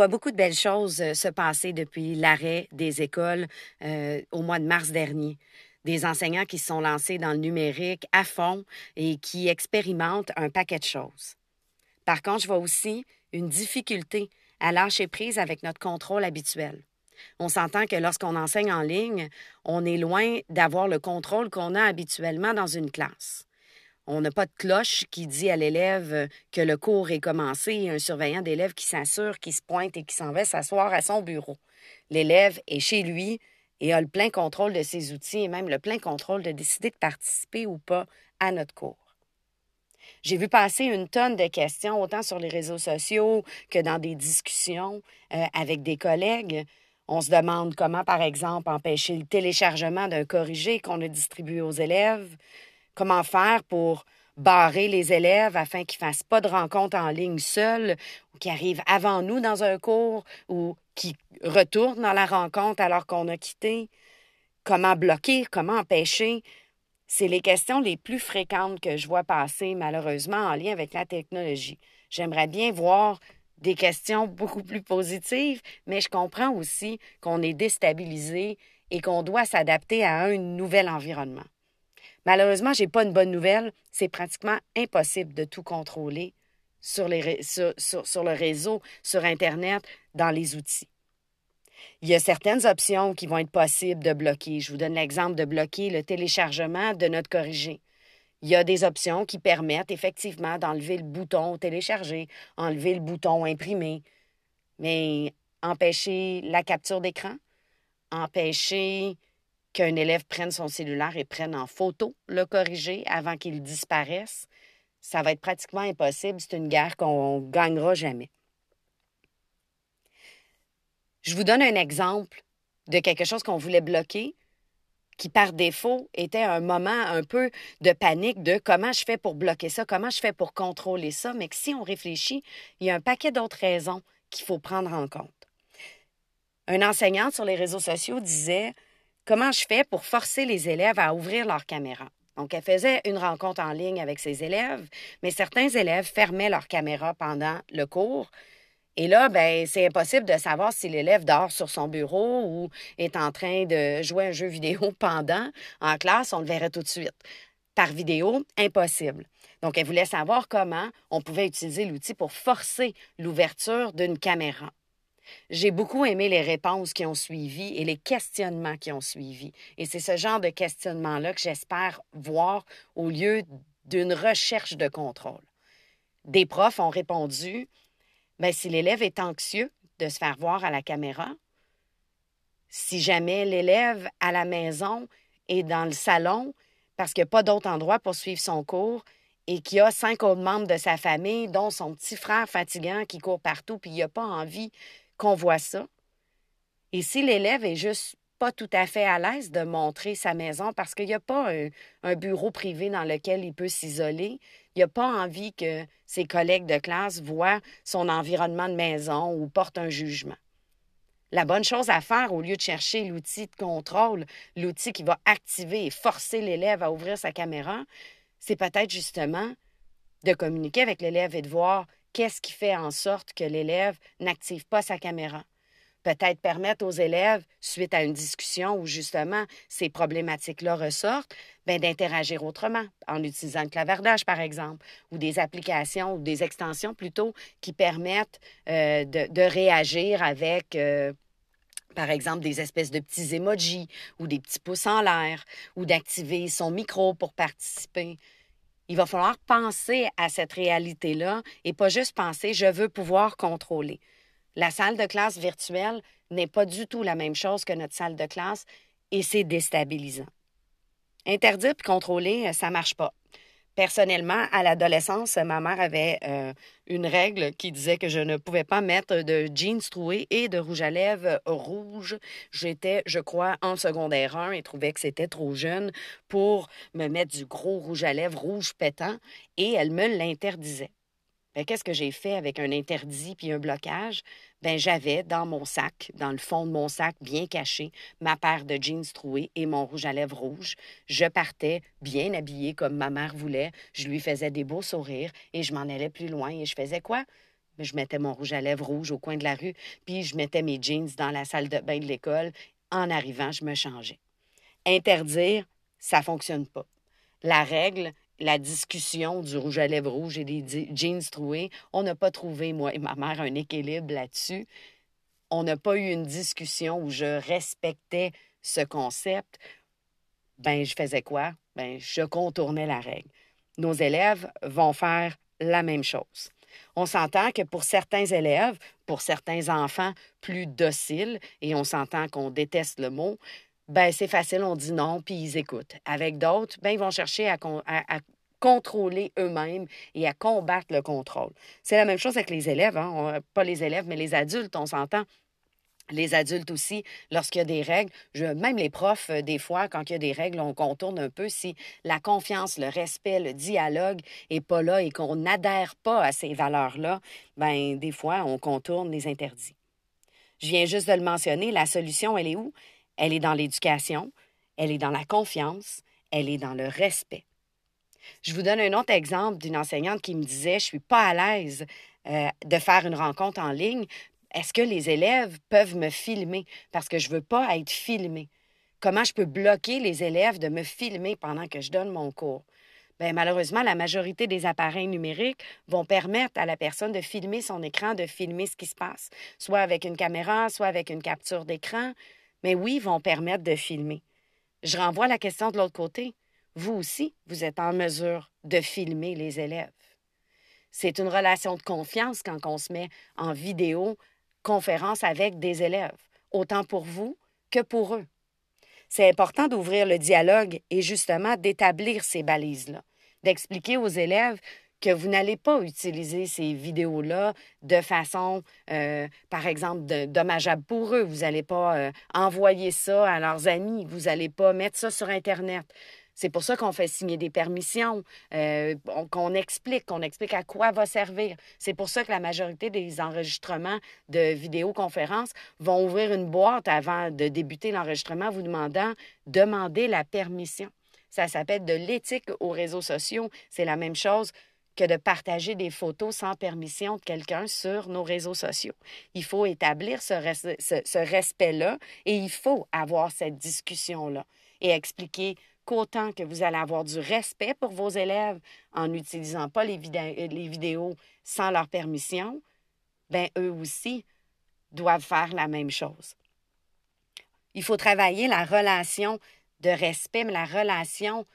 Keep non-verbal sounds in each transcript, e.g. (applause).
voit beaucoup de belles choses euh, se passer depuis l'arrêt des écoles euh, au mois de mars dernier. Des enseignants qui se sont lancés dans le numérique à fond et qui expérimentent un paquet de choses. Par contre, je vois aussi une difficulté à lâcher prise avec notre contrôle habituel. On s'entend que lorsqu'on enseigne en ligne, on est loin d'avoir le contrôle qu'on a habituellement dans une classe. On n'a pas de cloche qui dit à l'élève que le cours est commencé un surveillant d'élève qui s'assure, qui se pointe et qui s'en va s'asseoir à son bureau. L'élève est chez lui et a le plein contrôle de ses outils et même le plein contrôle de décider de participer ou pas à notre cours. J'ai vu passer une tonne de questions, autant sur les réseaux sociaux que dans des discussions euh, avec des collègues. On se demande comment, par exemple, empêcher le téléchargement d'un corrigé qu'on a distribué aux élèves, Comment faire pour barrer les élèves afin qu'ils ne fassent pas de rencontres en ligne seuls ou qui arrivent avant nous dans un cours ou qui retournent dans la rencontre alors qu'on a quitté? Comment bloquer? Comment empêcher? C'est les questions les plus fréquentes que je vois passer, malheureusement, en lien avec la technologie. J'aimerais bien voir des questions (laughs) beaucoup plus positives, mais je comprends aussi qu'on est déstabilisé et qu'on doit s'adapter à un nouvel environnement. Malheureusement, je n'ai pas une bonne nouvelle. C'est pratiquement impossible de tout contrôler sur, sur, le réseau, sur Internet, dans les outils. Il y a certaines options qui vont être possibles de bloquer. Je vous donne l'exemple de bloquer le téléchargement de notre corrigé. Il y a des options qui permettent effectivement d'enlever le bouton télécharger, enlever le bouton imprimer, mais empêcher la capture d'écran, empêcher qu'un élève prenne son cellulaire et prenne en photo le corrigé avant qu'il disparaisse, ça va être pratiquement impossible. C'est une guerre qu'on ne gagnera jamais. Je vous donne un exemple de quelque chose qu'on voulait bloquer, qui par défaut était un moment un peu de panique de comment je fais pour bloquer ça, comment je fais pour contrôler ça, mais que si on réfléchit, il y a un paquet d'autres raisons qu'il faut prendre en compte. Un enseignant sur les réseaux sociaux disait comment je fais pour forcer les élèves à ouvrir leur caméra? Donc, elle faisait une rencontre en ligne avec ses élèves, mais certains élèves fermaient leur caméra pendant le cours. Et là, ben, c'est impossible de savoir si l'élève dort sur son bureau ou est en train de jouer un jeu vidéo (laughs) pendant. En classe, on le verrait tout de suite. Par vidéo, impossible. Donc, elle voulait savoir comment on pouvait utiliser l'outil pour forcer l'ouverture d'une caméra. J'ai beaucoup aimé les réponses qui ont suivi et les questionnements qui ont suivi. Et c'est ce genre de questionnement-là que j'espère voir au lieu d'une recherche de contrôle. Des profs ont répondu ben, si l'élève est anxieux de se faire voir à la caméra, si jamais l'élève à la maison est dans le salon parce qu'il n'y a pas d'autre endroit pour suivre son cours et qu'il a cinq autres membres de sa famille, dont son petit frère fatigant qui court partout, puis il n'a pas envie qu'on voit ça. Et si l'élève est juste pas tout à fait à l'aise de montrer sa maison parce qu'il n'y a pas un, bureau privé dans lequel il peut s'isoler, il n'a pas envie que ses collègues de classe voient son environnement de maison ou portent un jugement. La bonne chose à faire, au lieu de chercher l'outil de contrôle, l'outil qui va activer et forcer l'élève à ouvrir sa caméra, c'est peut-être justement de communiquer avec l'élève et de voir qu'est-ce qui fait en sorte que l'élève n'active pas sa caméra? Peut-être permettre aux élèves, suite à une discussion où justement ces problématiques-là ressortent, ben, d'interagir autrement, en utilisant le clavardage, par exemple, ou des applications ou des extensions plutôt qui permettent euh, de, réagir avec. Euh, par exemple, des espèces de petits emojis ou des petits pouces en l'air, ou d'activer son micro pour participer il va falloir penser à cette réalité-là et pas juste penser je veux pouvoir contrôler. La salle de classe virtuelle n'est pas du tout la même chose que notre salle de classe et c'est déstabilisant. Interdire et contrôler, ça marche pas. Personnellement, à l'adolescence, ma mère avait euh, une règle qui disait que je ne pouvais pas mettre de jeans troués et de rouge à lèvres rouge. J'étais, je crois, en secondaire 1 et trouvais que c'était trop jeune pour me mettre du gros rouge à lèvres rouge pétant et elle me l'interdisait. Ben, qu'est-ce que j'ai fait avec un interdit puis un blocage? Ben, j'avais dans mon sac, dans le fond de mon sac, bien caché, ma paire de jeans troués et mon rouge à lèvres rouge. Je partais bien habillée comme ma mère voulait. Je lui faisais des beaux sourires et je m'en allais plus loin. Et je faisais quoi? je mettais mon rouge à lèvres rouge au coin de la rue, puis je mettais mes jeans dans la salle de bain de l'école. En arrivant, je me changeais. Interdire, ça fonctionne pas. La règle, la discussion du rouge à lèvres rouge et des jeans troués, on n'a pas trouvé, moi et ma mère, un équilibre là-dessus. On n'a pas eu une discussion où je respectais ce concept. Ben, je faisais quoi? Ben, je contournais la règle. Nos élèves vont faire la même chose. On s'entend que pour certains élèves, pour certains enfants plus dociles, et on s'entend qu'on déteste le mot, ben c'est facile, on dit non, puis ils écoutent. Avec d'autres, ben ils vont chercher à, contrôler eux-mêmes et à combattre le contrôle. C'est la même chose avec les élèves, hein? pas les élèves, mais les adultes, on s'entend les adultes aussi, lorsqu'il y a des règles, même les profs, euh, des fois, quand il y a des règles, on contourne un peu. Si la confiance, le respect, le dialogue n'est pas là et qu'on n'adhère pas à ces valeurs-là, ben des fois, on contourne les interdits. Je viens juste de le mentionner, la solution, elle est où? Elle est dans l'éducation, elle est dans la confiance, elle est dans le respect. Je vous donne un autre exemple d'une enseignante qui me disait, je suis pas à l'aise euh, de faire une rencontre en ligne est-ce que les élèves peuvent me filmer? Parce que je ne veux pas être filmé? Comment je peux bloquer les élèves de me filmer pendant que je donne mon cours? Bien, malheureusement, la majorité des appareils numériques vont permettre à la personne de filmer son écran, de filmer ce qui se passe, soit avec une caméra, soit avec une capture d'écran. Mais oui, ils vont permettre de filmer. Je renvoie la question de l'autre côté. Vous aussi, vous êtes en mesure de filmer les élèves. C'est une relation de confiance quand on se met en vidéo conférence avec des élèves, autant pour vous que pour eux. C'est important d'ouvrir le dialogue et justement d'établir ces balises-là, d'expliquer aux élèves que vous n'allez pas utiliser ces vidéos-là de façon, euh, par exemple, dommageable pour eux. Vous n'allez pas euh, envoyer ça à leurs amis. Vous n'allez pas mettre ça sur Internet. C'est pour ça qu'on fait signer des permissions, euh, qu'on explique, qu'on explique à quoi va servir. C'est pour ça que la majorité des enregistrements de vidéoconférences vont ouvrir une boîte avant de débuter l'enregistrement, vous demandant demander la permission. Ça s'appelle de l'éthique aux réseaux sociaux. C'est la même chose que de partager des photos sans permission de quelqu'un sur nos réseaux sociaux. Il faut établir ce, respect-là et il faut avoir cette discussion-là et expliquer qu'autant que vous allez avoir du respect pour vos élèves en n'utilisant pas les, les, vidéos sans leur permission, ben eux aussi doivent faire la même chose. Il faut travailler la relation de respect, mais la relation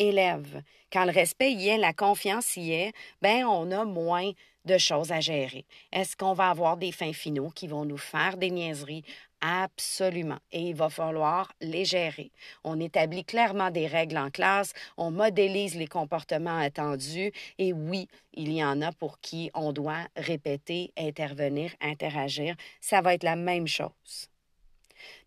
enseignant-élève. Quand le respect y est, la confiance y est, ben on a moins de choses à gérer. Est-ce qu'on va avoir des fins finaux qui vont nous faire des niaiseries? Absolument. Et il va falloir les gérer. On établit clairement des règles en classe, on modélise les comportements attendus et oui, il y en a pour qui on doit répéter, intervenir, interagir. Ça va être la même chose.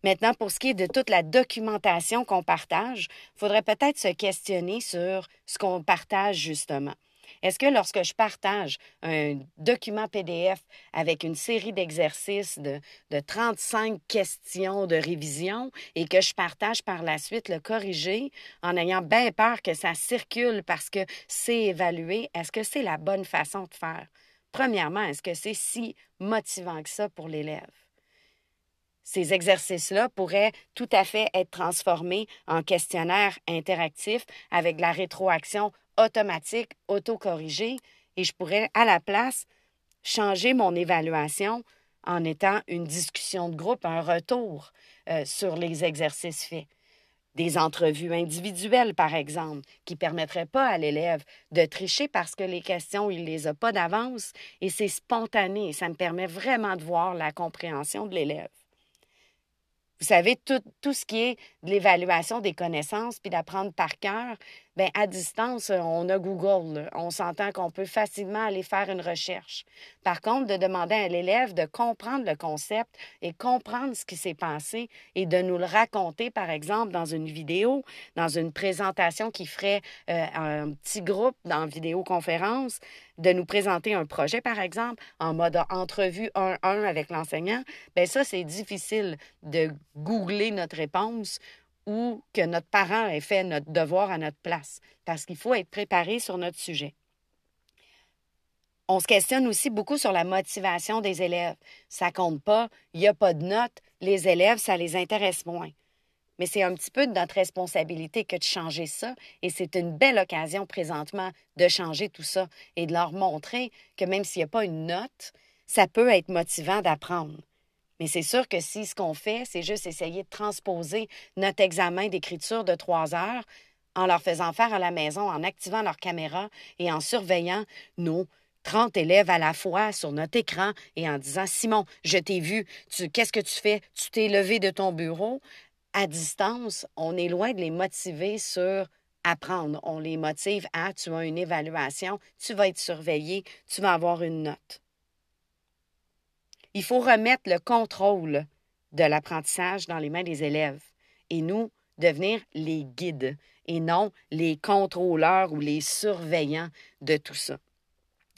Maintenant, pour ce qui est de toute la documentation qu'on partage, il faudrait peut-être se questionner sur ce qu'on partage justement. Est-ce que lorsque je partage un document PDF avec une série d'exercices de, de 35 questions de révision et que je partage par la suite le corrigé en ayant bien peur que ça circule parce que c'est évalué, est-ce que c'est la bonne façon de faire? Premièrement, est-ce que c'est si motivant que ça pour l'élève? Ces exercices-là pourraient tout à fait être transformés en questionnaires interactifs avec la rétroaction automatique, autocorrigé, et je pourrais à la place changer mon évaluation en étant une discussion de groupe, un retour euh, sur les exercices faits. Des entrevues individuelles, par exemple, qui ne permettraient pas à l'élève de tricher parce que les questions, il ne les a pas d'avance et c'est spontané. Ça me permet vraiment de voir la compréhension de l'élève. Vous savez, tout, tout, ce qui est de l'évaluation des connaissances puis d'apprendre par cœur, Bien, à distance, on a Google. On s'entend qu'on peut facilement aller faire une recherche. Par contre, de demander à l'élève de comprendre le concept et comprendre ce qui s'est passé et de nous le raconter, par exemple, dans une vidéo, dans une présentation qui ferait euh, un petit groupe dans vidéoconférence, de nous présenter un projet, par exemple, en mode entrevue 1-1 avec l'enseignant, bien ça, c'est difficile de googler notre réponse ou que notre parent ait fait notre devoir à notre place, parce qu'il faut être préparé sur notre sujet. On se questionne aussi beaucoup sur la motivation des élèves. Ça compte pas, il n'y a pas de notes, les élèves, ça les intéresse moins. Mais c'est un petit peu de notre responsabilité que de changer ça, et c'est une belle occasion présentement de changer tout ça et de leur montrer que même s'il n'y a pas une note, ça peut être motivant d'apprendre. Mais c'est sûr que si ce qu'on fait, c'est juste essayer de transposer notre examen d'écriture de trois heures en leur faisant faire à la maison, en activant leur caméra et en surveillant nos 30 élèves à la fois sur notre écran et en disant Simon, je t'ai vu, qu'est-ce que tu fais? Tu t'es levé de ton bureau. À distance, on est loin de les motiver sur apprendre. On les motive à tu as une évaluation, tu vas être surveillé, tu vas avoir une note. Il faut remettre le contrôle de l'apprentissage dans les mains des élèves et nous devenir les guides et non les contrôleurs ou les surveillants de tout ça.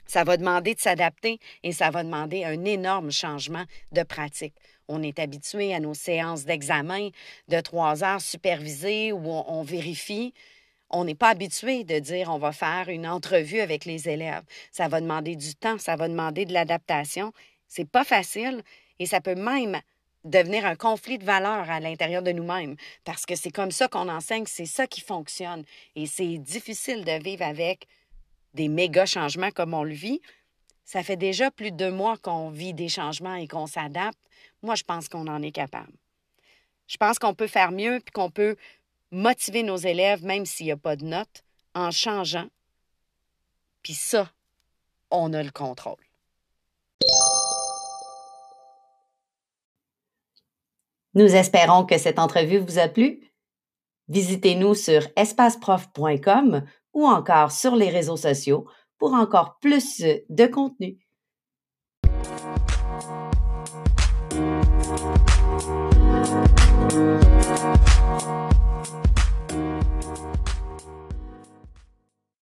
Ça va demander de s'adapter et ça va demander un énorme changement de pratique. On est habitué à nos séances d'examen de trois heures supervisées où on, vérifie. On n'est pas habitué de dire on va faire une entrevue avec les élèves. Ça va demander du temps, ça va demander de l'adaptation. C'est pas facile et ça peut même devenir un conflit de valeurs à l'intérieur de nous-mêmes, parce que c'est comme ça qu'on enseigne, c'est ça qui fonctionne. Et c'est difficile de vivre avec des méga changements comme on le vit. Ça fait déjà plus de deux mois qu'on vit des changements et qu'on s'adapte. Moi, je pense qu'on en est capable. Je pense qu'on peut faire mieux puis qu'on peut motiver nos élèves, même s'il n'y a pas de notes, en changeant. Puis ça, on a le contrôle. Nous espérons que cette entrevue vous a plu. Visitez-nous sur espaceprof.com ou encore sur les réseaux sociaux pour encore plus de contenu.